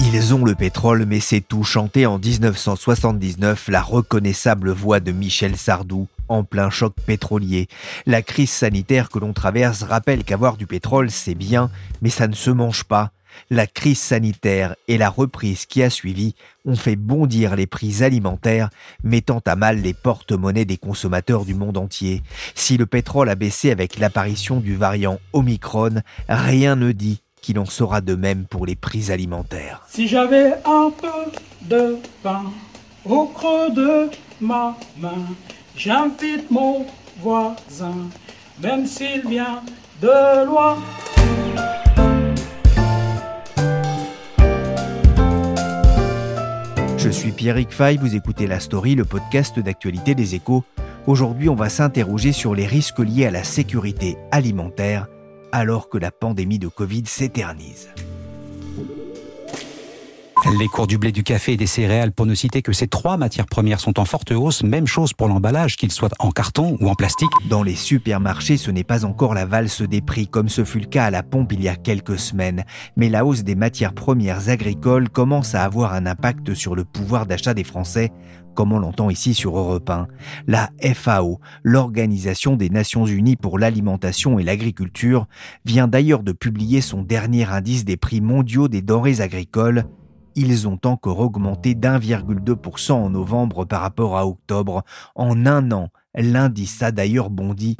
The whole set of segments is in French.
Ils ont le pétrole, mais c'est tout. Chanté en 1979, la reconnaissable voix de Michel Sardou en plein choc pétrolier. La crise sanitaire que l'on traverse rappelle qu'avoir du pétrole, c'est bien, mais ça ne se mange pas. La crise sanitaire et la reprise qui a suivi ont fait bondir les prix alimentaires, mettant à mal les porte-monnaies des consommateurs du monde entier. Si le pétrole a baissé avec l'apparition du variant Omicron, rien ne dit qu'il en sera de même pour les prix alimentaires. Si j'avais un peu de pain au creux de ma main, j'invite mon voisin, même s'il vient de loin. Je suis Pierrick Fay, vous écoutez La Story, le podcast d'actualité des échos. Aujourd'hui, on va s'interroger sur les risques liés à la sécurité alimentaire alors que la pandémie de Covid s'éternise. Les cours du blé, du café et des céréales, pour ne citer que ces trois matières premières, sont en forte hausse. Même chose pour l'emballage, qu'il soit en carton ou en plastique. Dans les supermarchés, ce n'est pas encore la valse des prix comme ce fut le cas à la pompe il y a quelques semaines. Mais la hausse des matières premières agricoles commence à avoir un impact sur le pouvoir d'achat des Français, comme on l'entend ici sur Europe 1. La FAO, l'Organisation des Nations Unies pour l'alimentation et l'agriculture, vient d'ailleurs de publier son dernier indice des prix mondiaux des denrées agricoles ils ont encore augmenté d'1,2% en novembre par rapport à octobre. En un an, l'indice a d'ailleurs bondi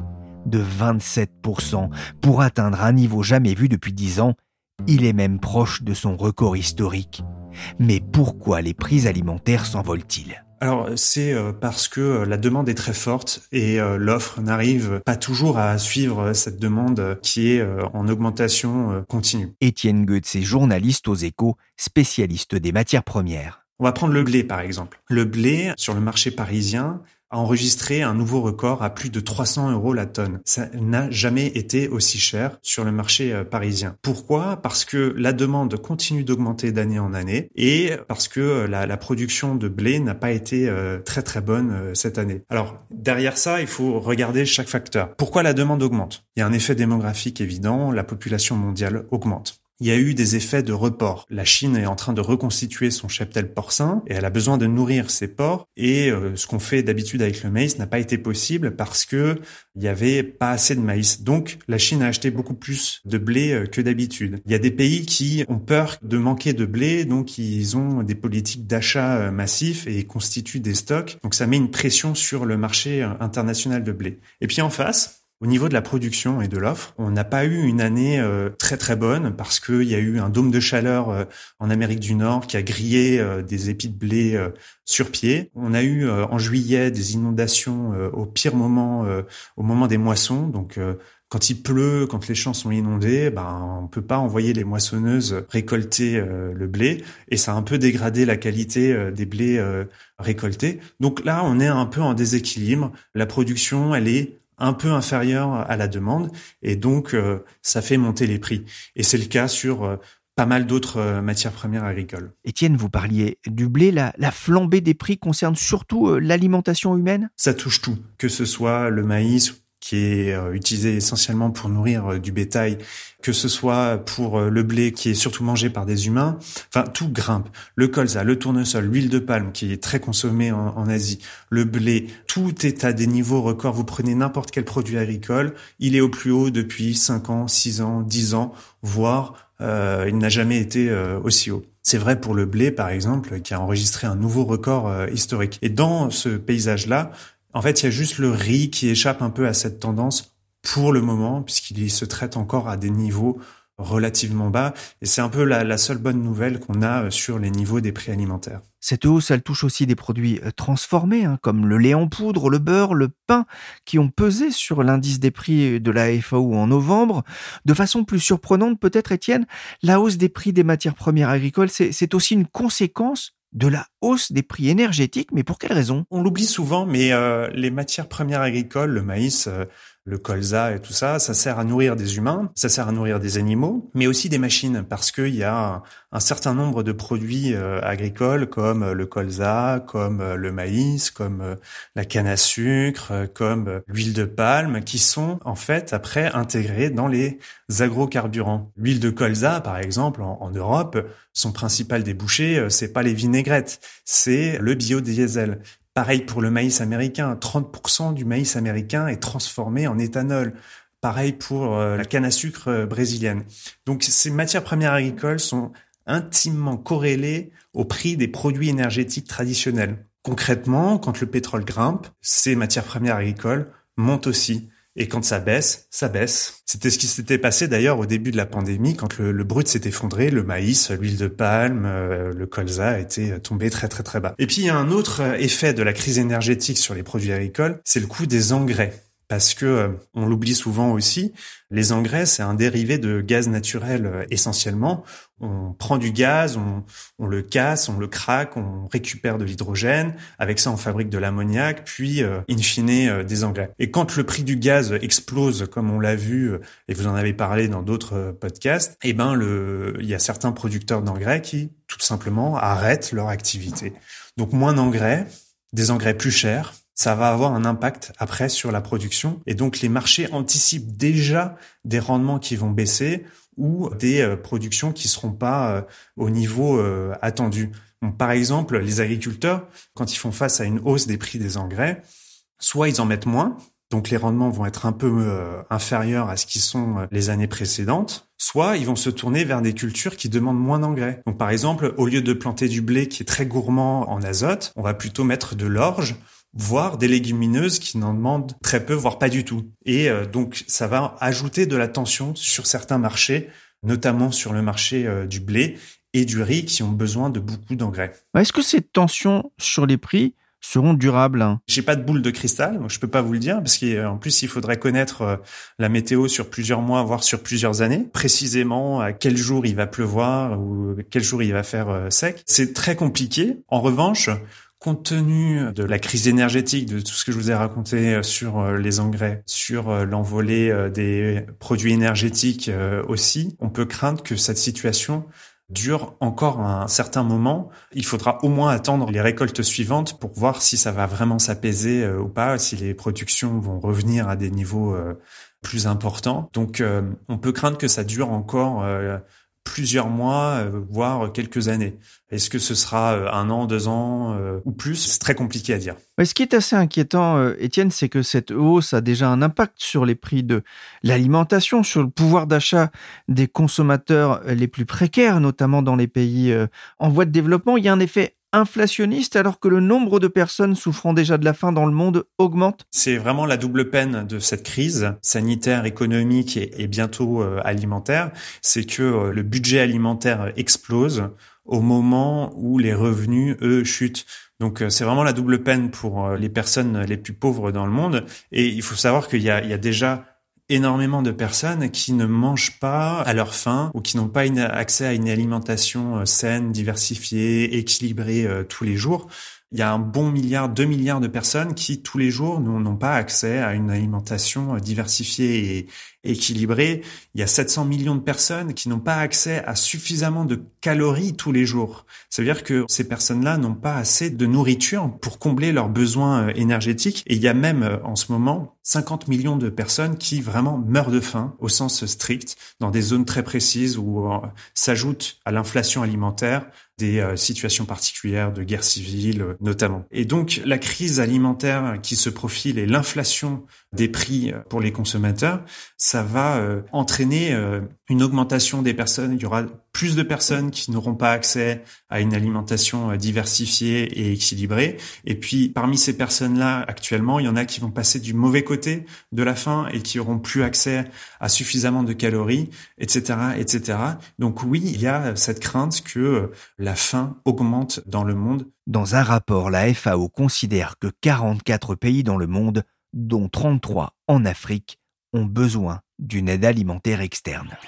de 27% pour atteindre un niveau jamais vu depuis 10 ans. Il est même proche de son record historique. Mais pourquoi les prix alimentaires s'envolent-ils? Alors c'est euh, parce que euh, la demande est très forte et euh, l'offre n'arrive pas toujours à suivre cette demande qui est en augmentation continue. Étienne Goetz est journaliste aux échos, spécialiste des matières premières. On va prendre le blé par exemple. Le blé sur le marché parisien a enregistré un nouveau record à plus de 300 euros la tonne. Ça n'a jamais été aussi cher sur le marché euh, parisien. Pourquoi? Parce que la demande continue d'augmenter d'année en année et parce que euh, la, production de blé n'a pas été euh, très très bonne cette année. Alors derrière ça, il faut regarder chaque facteur. Pourquoi la demande augmente? Il y a un effet démographique évident, la population mondiale augmente il y a eu des effets de report. La Chine est en train de reconstituer son cheptel porcin et elle a besoin de nourrir ses porcs et euh, ce qu'on fait d'habitude avec le maïs n'a pas été possible parce que il y avait pas assez de maïs. Donc la Chine a acheté beaucoup plus de blé euh, que d'habitude. Il y a des pays qui ont peur de manquer de blé donc ils ont des politiques d'achat euh, massifs et constituent des stocks. Donc ça met une pression sur le marché international de blé. Et puis en face, au niveau de la production et de l'offre, on n'a pas eu une année euh, très très bonne parce qu'il y a eu un dôme de chaleur euh, en Amérique du Nord qui a grillé euh, des épis de blé sur pied. On a eu en juillet des inondations au pire moment, au moment des moissons. Donc quand il pleut, quand les champs sont inondés, ben on peut pas envoyer les moissonneuses récolter le blé et ça a un peu dégradé la qualité des blés récoltés. Donc là, on est un peu en déséquilibre. La production, elle est un peu inférieur à la demande et donc euh, ça fait monter les prix. Et c'est le cas sur euh, pas mal d'autres euh, matières premières agricoles. Étienne, vous parliez du blé, la, la flambée des prix concerne surtout l'alimentation humaine? Ça touche tout, que ce soit le maïs qui est euh, utilisé essentiellement pour nourrir euh, du bétail, que ce soit pour euh, le blé qui est surtout mangé par des humains, enfin tout grimpe. Le colza, le tournesol, l'huile de palme qui est très consommée en, Asie, le blé, tout est à des niveaux records. Vous prenez n'importe quel produit agricole, il est au plus haut depuis 5 ans, 6 ans, 10 ans, voire il n'a jamais été aussi haut. C'est vrai pour le blé, par exemple, qui a enregistré un nouveau record historique. Et dans ce paysage-là, en fait, il y a juste le riz qui échappe un peu à cette tendance pour le moment, puisqu'il se traite encore à des niveaux relativement bas. Et c'est un peu la, seule bonne nouvelle qu'on a sur les niveaux des prix alimentaires. Cette hausse, elle touche aussi des produits euh, transformés, hein, comme le lait en poudre, le beurre, le pain, qui ont pesé sur l'indice des prix de la FAO en novembre. De façon plus surprenante, peut-être, Étienne, la hausse des prix des matières premières agricoles, c'est aussi une conséquence de la hausse des prix énergétiques, mais pour quelle raison? On l'oublie souvent, mais euh, les matières premières agricoles, le maïs, euh, le colza et tout ça, ça sert à nourrir des humains, ça sert à nourrir des animaux, mais aussi des machines, parce qu'il y a un, certain nombre de produits euh, agricoles comme euh, le colza, comme euh, le maïs, comme la canne à sucre, comme l'huile de palme, qui sont en fait après intégrés dans les agrocarburants. L'huile de colza, par exemple, en, en Europe, son principal débouché, c'est pas les vinaigrettes, c'est le biodiesel. Pareil pour le maïs américain, 30% du maïs américain est transformé en éthanol. Pareil pour euh, la canne à sucre euh, brésilienne. Donc ces matières premières agricoles sont intimement corrélées au prix des produits énergétiques traditionnels. Concrètement, quand le pétrole grimpe, ces matières premières agricoles montent aussi. Et quand ça baisse, ça baisse. C'était ce qui s'était passé d'ailleurs au début de la pandémie, quand le, brut s'est effondré, le maïs, l'huile de palme, euh, le colza étaient tombés très très très bas. Et puis il y a un autre euh, effet de la crise énergétique sur les produits agricoles, c'est le coût des engrais parce que euh, on l'oublie souvent aussi, les engrais c'est un dérivé de gaz naturel euh, essentiellement. On prend du gaz, on, le casse, on le craque, on récupère de l'hydrogène. Avec ça, on fabrique de l'ammoniac, puis euh, in fine des engrais. Et quand le prix du gaz explose, comme on l'a vu et vous en avez parlé dans d'autres podcasts, eh ben le, il y a certains producteurs d'engrais qui tout simplement arrêtent leur activité. Donc moins d'engrais, des engrais plus chers, ça va avoir un impact après sur la production. Et donc les marchés anticipent déjà des rendements qui vont baisser ou des euh, productions qui seront pas euh, au niveau euh, attendu. par exemple, les agriculteurs, quand ils font face à une hausse des prix des engrais, soit ils en mettent moins, donc les rendements vont être un peu inférieurs à ce qui sont les années précédentes, soit ils vont se tourner vers des cultures qui demandent moins d'engrais. Donc par exemple, au lieu de planter du blé qui est très gourmand en azote, on va plutôt mettre de l'orge voire des légumineuses qui n'en demandent très peu, voire pas du tout. Et euh, donc ça va ajouter de la tension sur certains marchés, notamment sur le marché euh, du blé et du riz qui ont besoin de beaucoup d'engrais. Est-ce que ces tensions sur les prix seront durables J'ai pas de boule de cristal, donc je peux pas vous le dire parce qu'en plus il faudrait connaître euh, la météo sur plusieurs mois, voire sur plusieurs années, précisément à quel jour il va pleuvoir ou quel jour il va faire sec. C'est très compliqué. En revanche, compte tenu de la crise énergétique, de tout ce que je vous ai raconté euh, sur euh, les engrais, sur euh, l'envolée des produits énergétiques aussi, on peut craindre que cette situation dure encore un certain moment. Il faudra au moins attendre les récoltes suivantes pour voir si ça va vraiment s'apaiser ou pas, si les productions vont revenir à des niveaux plus importants. Donc on peut craindre que ça dure encore plusieurs mois, euh, voire quelques années. Est-ce que ce sera euh, un an, deux ans euh, ou plus? C'est très compliqué à dire. ce qui est assez inquiétant, Étienne, c'est que cette hausse a déjà un impact sur les prix de l'alimentation, sur le pouvoir d'achat des consommateurs les plus précaires, notamment dans les pays en voie de développement. Il y a un effet inflationniste alors que le nombre de personnes souffrant déjà de la faim dans le monde augmente? C'est vraiment la double peine de cette crise sanitaire, économique et, bientôt euh, alimentaire. C'est que euh, le budget alimentaire explose au moment où les revenus, eux, chutent. Donc euh, c'est vraiment la double peine pour les personnes les plus pauvres dans le monde. Et il faut savoir qu'il y y a déjà énormément de personnes qui ne mangent pas à leur faim ou qui n'ont pas accès à une alimentation euh, saine, diversifiée, équilibrée euh, tous les jours. Il y a un bon milliard, deux milliards de personnes qui tous les jours n'ont pas accès à une alimentation euh, diversifiée et, équilibré, il y a 700 millions de personnes qui n'ont pas accès à suffisamment de calories tous les jours. Ça veut dire que ces personnes-là n'ont pas assez de nourriture pour combler leurs besoins euh, énergétiques. Et il y a même euh, en ce moment 50 millions de personnes qui vraiment meurent de faim au sens strict dans des zones très précises où s'ajoute à l'inflation alimentaire des situations particulières de guerre civile notamment. Et donc la crise alimentaire qui se profile et l'inflation des prix pour les consommateurs, ça va euh, entraîner euh, une augmentation des personnes, il y aura plus de personnes qui n'auront pas accès à une alimentation euh, diversifiée et équilibrée. Et puis parmi ces personnes-là, actuellement, il y en a qui vont passer du mauvais côté de la faim et qui auront plus accès à suffisamment de calories, etc., etc. Donc oui, il y a cette crainte que euh, la faim augmente dans le monde. Dans un rapport, la FAO considère que 44 pays dans le monde, dont 33 en Afrique, ont besoin d'une aide alimentaire externe.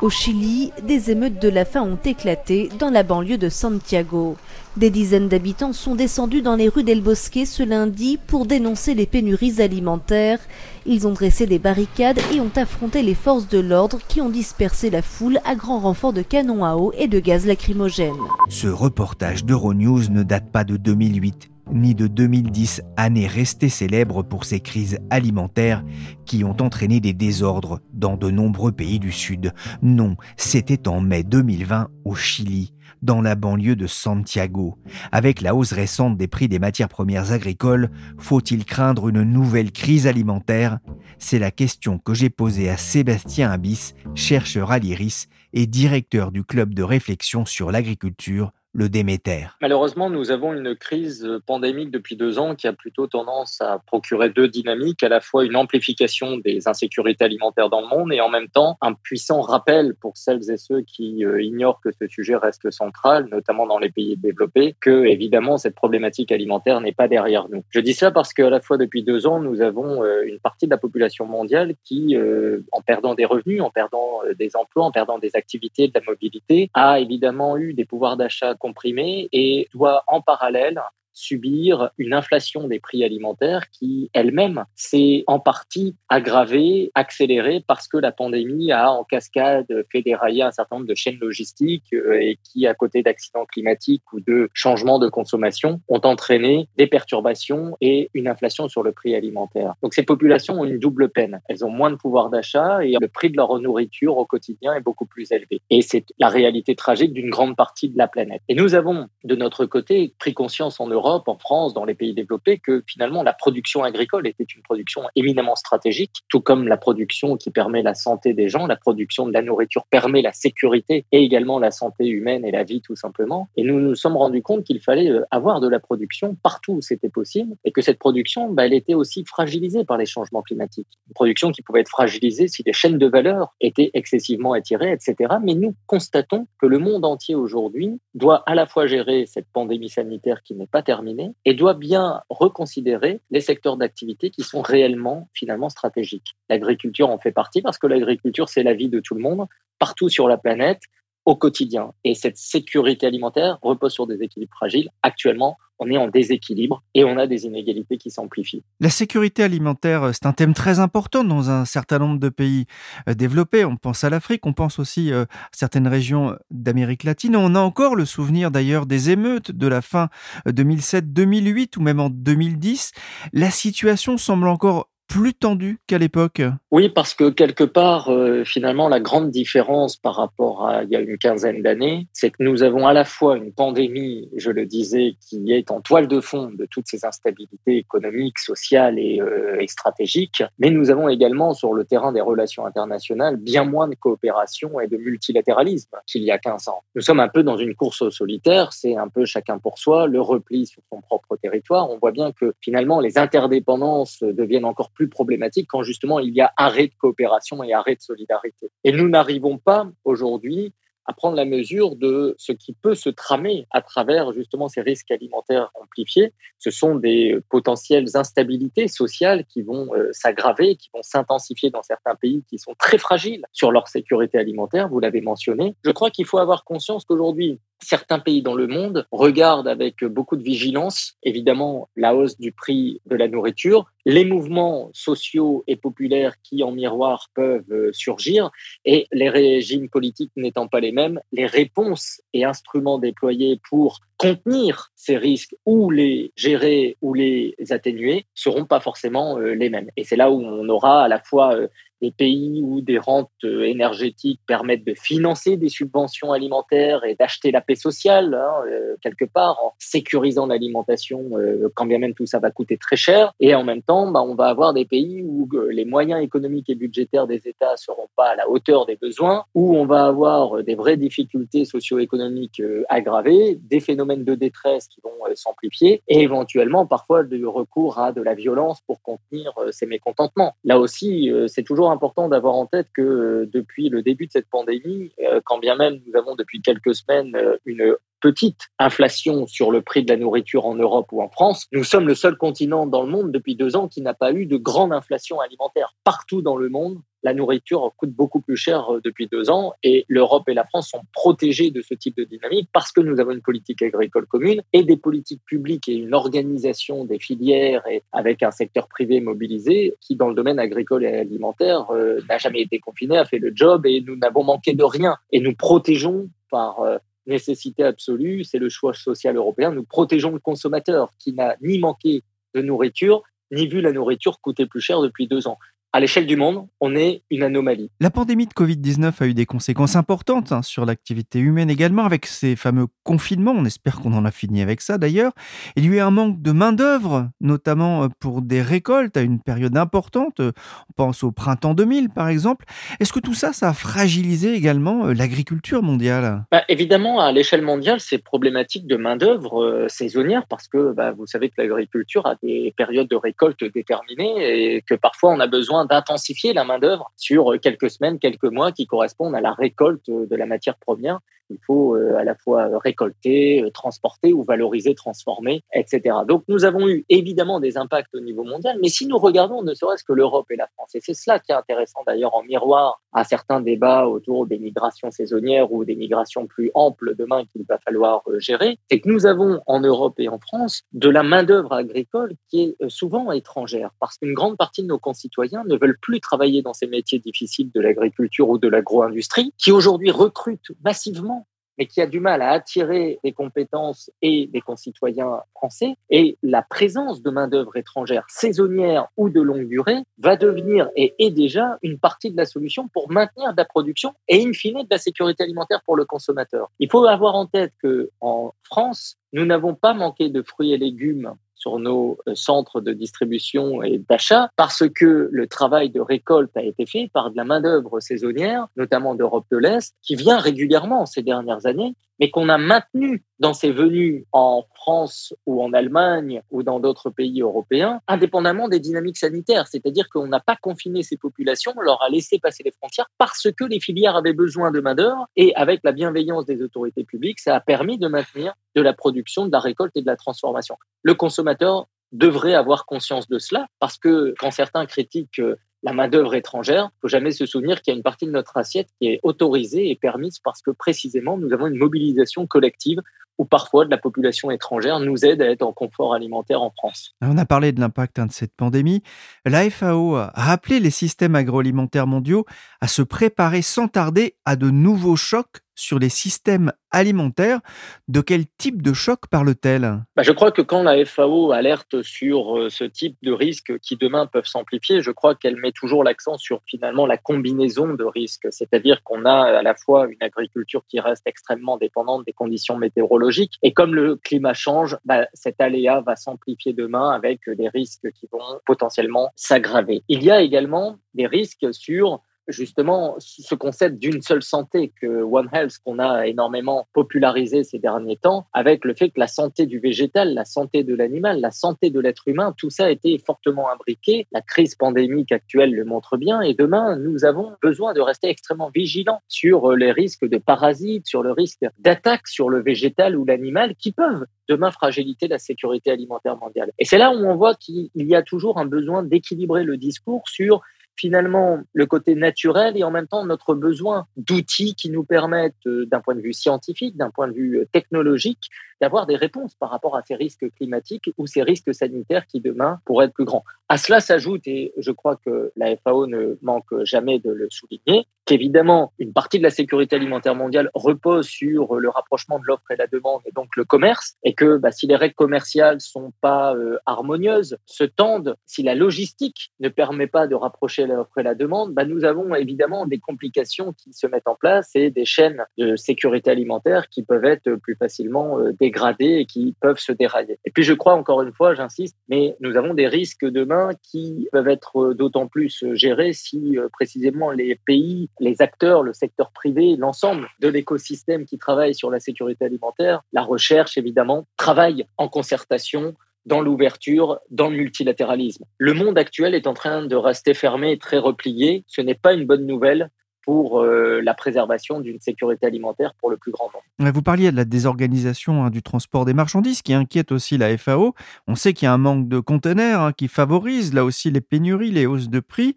Au Chili, des émeutes de la faim ont éclaté dans la banlieue de Santiago. Des dizaines d'habitants sont descendus dans les rues d'El Bosque ce lundi pour dénoncer les pénuries alimentaires. Ils ont dressé des barricades et ont affronté les forces de l'ordre qui ont dispersé la foule à grand renfort de canons à eau et de gaz lacrymogène. Ce reportage d'Euronews ne date pas de 2008 ni de 2010, année restée célèbre pour ses crises alimentaires qui ont entraîné des désordres dans de nombreux pays du Sud. Non, c'était en mai 2020 au Chili, dans la banlieue de Santiago. Avec la hausse récente des prix des matières premières agricoles, faut-il craindre une nouvelle crise alimentaire? C'est la question que j'ai posée à Sébastien Abyss, chercheur à l'IRIS et directeur du club de réflexion sur l'agriculture le Déméter. Malheureusement, nous avons une crise pandémique depuis deux ans qui a plutôt tendance à procurer deux dynamiques, à la fois une amplification des insécurités alimentaires dans le monde et en même temps un puissant rappel pour celles et ceux qui euh, ignorent que ce sujet reste central, notamment dans les pays développés, que évidemment cette problématique alimentaire n'est pas derrière nous. Je dis ça parce qu'à la fois depuis deux ans, nous avons euh, une partie de la population mondiale qui, euh, en perdant des revenus, en perdant des emplois, en perdant des activités, de la mobilité, a évidemment eu des pouvoirs d'achat comprimé et doit en parallèle subir une inflation des prix alimentaires qui elle-même s'est en partie aggravée, accélérée parce que la pandémie a en cascade fait dérailler un certain nombre de chaînes logistiques euh, et qui, à côté d'accidents climatiques ou de changements de consommation, ont entraîné des perturbations et une inflation sur le prix alimentaire. Donc ces populations ont une double peine. Elles ont moins de pouvoir d'achat et le prix de leur nourriture au quotidien est beaucoup plus élevé. Et c'est la réalité tragique d'une grande partie de la planète. Et nous avons, de notre côté, pris conscience en En France, dans les pays développés, que finalement la production agricole était une production éminemment stratégique, tout comme la production qui permet la santé des gens, la production de la nourriture permet la sécurité et également la santé humaine et la vie tout simplement. Et nous nous sommes rendus compte qu'il fallait euh, avoir de la production partout où c'était possible et que cette production, bah, elle était aussi fragilisée par les changements climatiques. Une production qui pouvait être fragilisée si les chaînes de valeur étaient excessivement étirées, etc. Mais nous constatons que le monde entier aujourd'hui doit à la fois gérer cette pandémie sanitaire qui n'est pas terminée, et doit bien reconsidérer les secteurs d'activité qui sont réellement finalement stratégiques. L'agriculture en fait partie parce que l'agriculture, c'est la vie de tout le monde, partout sur la planète, au quotidien. Et cette sécurité alimentaire repose sur des équilibres fragiles. Actuellement, on est en déséquilibre et on a des inégalités qui s'amplifient. La sécurité alimentaire, c'est un thème très important dans un certain nombre de pays euh, développés. On pense à l'Afrique, on pense aussi euh, à certaines régions d'Amérique latine. On a encore le souvenir d'ailleurs des émeutes de la fin 2007-2008 euh, ou même en 2010. La situation semble encore plus tendu qu'à l'époque Oui, parce que quelque part, euh, finalement, la grande différence par rapport à il y a une quinzaine d'années, c'est que nous avons à la fois une pandémie, je le disais, qui est en toile de fond de toutes ces instabilités économiques, sociales et, euh, stratégiques, mais nous avons également sur le terrain des relations internationales bien moins de coopération et de multilatéralisme qu'il y a 15 ans. Nous sommes un peu dans une course solitaire, c'est un peu chacun pour soi, le repli sur son propre territoire. On voit bien que finalement les interdépendances deviennent encore plus problématique quand justement il y a arrêt de coopération et arrêt de solidarité. Et nous n'arrivons pas aujourd'hui à prendre la mesure de ce qui peut se tramer à travers justement ces risques alimentaires amplifiés. Ce sont des potentielles instabilités sociales qui vont euh, s'aggraver, qui vont s'intensifier dans certains pays qui sont très fragiles sur leur sécurité alimentaire, vous l'avez mentionné. Je crois qu'il faut avoir conscience qu'aujourd'hui, certains pays dans le monde regardent avec beaucoup de vigilance, évidemment, la hausse du prix de la nourriture, les mouvements sociaux et populaires qui, en miroir, peuvent euh, surgir, et les régimes politiques n'étant pas les mêmes, les réponses et instruments déployés pour contenir ces risques ou les gérer ou les atténuer seront pas forcément euh, les mêmes. Et c'est là où on aura à la fois euh, des pays où des rentes euh, énergétiques permettent de financer des subventions alimentaires et d'acheter la paix sociale, hein, euh, quelque part, en sécurisant l'alimentation, euh, quand bien même tout ça va coûter très cher. Et en même temps, bah, on va avoir des pays où les moyens économiques et budgétaires des États seront pas à la hauteur des besoins, où on va avoir des vraies difficultés socio-économiques aggravées, des phénomènes de détresse qui vont s'amplifier et éventuellement parfois du recours à de la violence pour contenir ces mécontentements. Là aussi, c'est toujours important d'avoir en tête que euh, depuis le début de cette pandémie, euh, quand bien même nous avons depuis quelques semaines euh, une petite inflation sur le prix de la nourriture en Europe ou en France, nous sommes le seul continent dans le monde depuis deux ans qui n'a pas eu de grande inflation alimentaire. Partout dans le monde, la nourriture coûte beaucoup plus cher depuis deux ans et l'Europe et la France sont protégées de ce type de dynamique parce que nous avons une politique agricole commune et des politiques publiques et une organisation des filières avec un secteur privé mobilisé qui, dans le domaine agricole et alimentaire, euh, n'a jamais été confiné, a fait le job et nous n'avons manqué de rien. Et nous protégeons par euh, nécessité absolue, c'est le choix social européen, nous protégeons le consommateur qui n'a ni manqué de nourriture, ni vu la nourriture coûter plus cher depuis deux ans à l'échelle du monde, on est une anomalie. La pandémie de Covid-19 a eu des conséquences importantes hein, sur l'activité humaine également, avec ces fameux confinements. On espère qu'on en a fini avec ça d'ailleurs. Il y a eu un manque de main-d'œuvre, notamment euh, pour des récoltes à une période importante. On pense au printemps 2000 par exemple. Est-ce que tout ça, ça a fragilisé également euh, l'agriculture mondiale? Bah, Évidemment, à l'échelle mondiale, c'est problématique de main-d'œuvre euh, saisonnière parce que bah, vous savez que l'agriculture a des périodes de récolte déterminées et que parfois on a besoin d'intensifier la main-d'œuvre sur quelques semaines, quelques mois qui correspondent à la récolte de la matière première il faut euh, à la fois récolter, euh, transporter ou valoriser, transformer, etc. Donc nous avons eu évidemment des impacts au niveau mondial, mais si nous regardons ne serait-ce que l'Europe et la France, et c'est cela qui est intéressant d'ailleurs en miroir à certains débats autour des migrations saisonnières ou des migrations plus amples demain qu'il va falloir euh, gérer, c'est que nous avons en Europe et en France de la main-d'œuvre agricole qui est souvent étrangère, parce qu'une grande partie de nos concitoyens ne veulent plus travailler dans ces métiers difficiles de l'agriculture ou de l'agro-industrie, qui aujourd'hui recrutent massivement mais qui a du mal à attirer des compétences et des concitoyens français. Et la présence de main-d'œuvre étrangère saisonnière ou de longue durée va devenir et est déjà une partie de la solution pour maintenir de la production et in fine de la sécurité alimentaire pour le consommateur. Il faut avoir en tête que en France, nous n'avons pas manqué de fruits et légumes sur nos euh, centres de distribution et d'achat parce que le travail de récolte a été fait par de la main-d'œuvre saisonnière, notamment d'Europe de l'Est, qui vient régulièrement ces dernières années mais qu'on a maintenu dans ses venues en France ou en Allemagne ou dans d'autres pays européens, indépendamment des dynamiques sanitaires. C'est-à-dire qu'on n'a pas confiné ces populations, on leur a laissé passer les frontières parce que les filières avaient besoin de main-d'œuvre et avec la bienveillance des autorités publiques, ça a permis de maintenir de la production, de la récolte et de la transformation. Le consommateur devrait avoir conscience de cela parce que quand certains critiquent la main-d'œuvre étrangère, il faut jamais se souvenir qu'il y a une partie de notre assiette qui est autorisée et permise parce que précisément nous avons une mobilisation collective où parfois de la population étrangère nous aide à être en confort alimentaire en France. On a parlé de l'impact hein, de cette pandémie. La FAO a appelé les systèmes agroalimentaires mondiaux à se préparer sans tarder à de nouveaux chocs sur les systèmes alimentaires. De quel type de choc parle-t-elle? Bah, Je crois que quand la FAO alerte sur euh, ce type de risques qui demain peuvent s'amplifier, je crois qu'elle met toujours l'accent sur finalement la combinaison de risques. C'est-à-dire qu'on a à la fois une agriculture qui reste extrêmement dépendante des conditions météorologiques et comme le climat change, bah, cet aléa va s'amplifier demain avec des risques qui vont potentiellement s'aggraver. Il y a également des risques sur justement ce concept d'une seule santé que One Health qu'on a énormément popularisé ces derniers temps avec le fait que la santé du végétal, la santé de l'animal, la santé de l'être humain, tout ça a été fortement imbriqué. La crise pandémique actuelle le montre bien et demain nous avons besoin de rester extrêmement vigilants sur les risques de parasites, sur le risque d'attaque sur le végétal ou l'animal qui peuvent demain fragiliter la sécurité alimentaire mondiale. Et c'est là où on voit qu'il y a toujours un besoin d'équilibrer le discours sur finalement le côté naturel et en même temps notre besoin d'outils qui nous permettent, euh, d'un point de vue scientifique, d'un point de vue euh, technologique, d'avoir des réponses par rapport à ces risques climatiques ou ces risques sanitaires qui demain pourraient être plus grands. À cela s'ajoute, et je crois que la FAO ne manque jamais de le souligner, qu'évidemment, une partie de la sécurité alimentaire mondiale repose sur le rapprochement de l'offre et la demande, et donc le commerce, et que bah, si les règles commerciales sont pas euh, harmonieuses, se tendent, si la logistique ne permet pas de rapprocher l'offre et la demande, bah, nous avons évidemment des complications qui se mettent en place et des chaînes de sécurité alimentaire qui peuvent être plus facilement euh, dégradées et qui peuvent se dérailler. Et puis je crois encore une fois, j'insiste, mais nous avons des risques demain qui peuvent être d'autant plus gérés si euh, précisément les pays, les acteurs, le secteur privé, l'ensemble de l'écosystème qui travaille sur la sécurité alimentaire, la recherche évidemment, travaille en concertation dans l'ouverture, dans le multilatéralisme. Le monde actuel est en train de rester fermé et très replié. Ce n'est pas une bonne nouvelle pour euh, la préservation d'une sécurité alimentaire pour le plus grand nombre. Vous parliez de la désorganisation hein, du transport des marchandises qui inquiète aussi la FAO. On sait qu'il y a un manque de conteneurs hein, qui favorise là aussi les pénuries, les hausses de prix.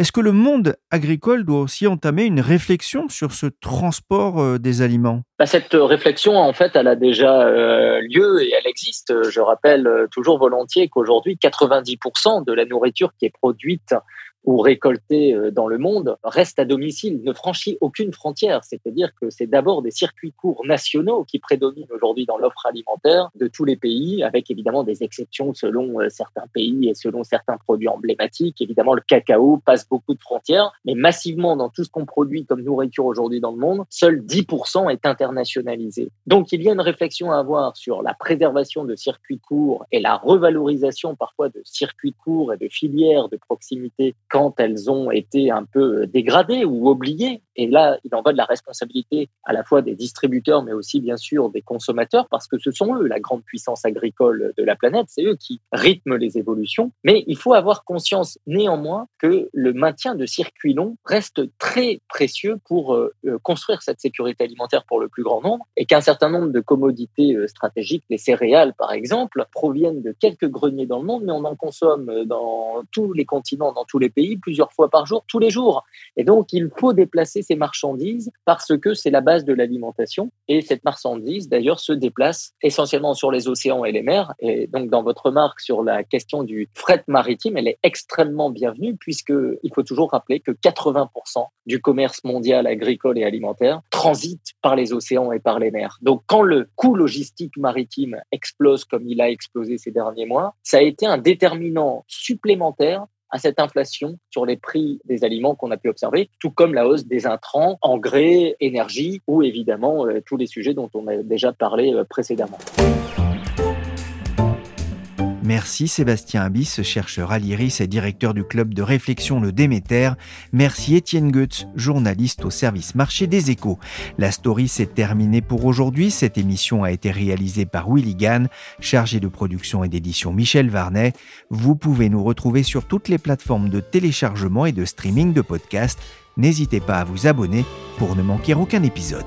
Est-ce que le monde agricole doit aussi entamer une réflexion sur ce transport euh, des aliments? Bah, Cette réflexion, en fait, elle a déjà euh, lieu et elle existe. Je rappelle toujours volontiers qu'aujourd'hui, 90% de la nourriture qui est produite ou récolté euh, dans le monde reste à domicile, ne franchit aucune frontière. C'est-à-dire que c'est d'abord des circuits courts nationaux qui prédominent aujourd'hui dans l'offre alimentaire de tous les pays, avec évidemment des exceptions selon euh, certains pays et selon certains produits emblématiques. Évidemment, le cacao passe beaucoup de frontières, mais massivement dans tout ce qu'on produit comme nourriture aujourd'hui dans le monde, seul 10% est internationalisé. Donc il y a une réflexion à avoir sur la préservation de circuits courts et la revalorisation parfois de circuits courts et de filières de proximité quand elles ont été un peu dégradées ou oubliées. Et là, il en va de la responsabilité à la fois des distributeurs, mais aussi bien sûr des consommateurs, parce que ce sont eux la grande puissance agricole de la planète, c'est eux qui rythment les évolutions. Mais il faut avoir conscience néanmoins que le maintien de circuits longs reste très précieux pour euh, euh, construire cette sécurité alimentaire pour le plus grand nombre, et qu'un certain nombre de commodités euh, stratégiques, les céréales par exemple, proviennent de quelques greniers dans le monde, mais on en consomme dans tous les continents, dans tous les pays plusieurs fois par jour, tous les jours. Et donc, il faut déplacer ces marchandises parce que c'est la base de l'alimentation. Et cette marchandise, d'ailleurs, se déplace essentiellement sur les océans et les mers. Et donc, dans votre remarque sur la question du fret maritime, elle est extrêmement bienvenue puisque il faut toujours rappeler que 80% du commerce mondial agricole et alimentaire transite par les océans et par les mers. Donc, quand le coût logistique maritime explose comme il a explosé ces derniers mois, ça a été un déterminant supplémentaire à cette inflation sur les prix des aliments qu'on a pu observer, tout comme la hausse des intrants, engrais, énergie ou évidemment euh, tous les sujets dont on a déjà parlé euh, précédemment. Merci Sébastien Abyss, chercheur à l'IRIS et directeur du club de réflexion Le Déméter. Merci Étienne Goetz, journaliste au service marché des échos. La story s'est terminée pour aujourd'hui. Cette émission a été réalisée par Willy Gann, chargé de production et d'édition Michel Varnet. Vous pouvez nous retrouver sur toutes les plateformes de téléchargement et de streaming de podcasts. N'hésitez pas à vous abonner pour ne manquer aucun épisode.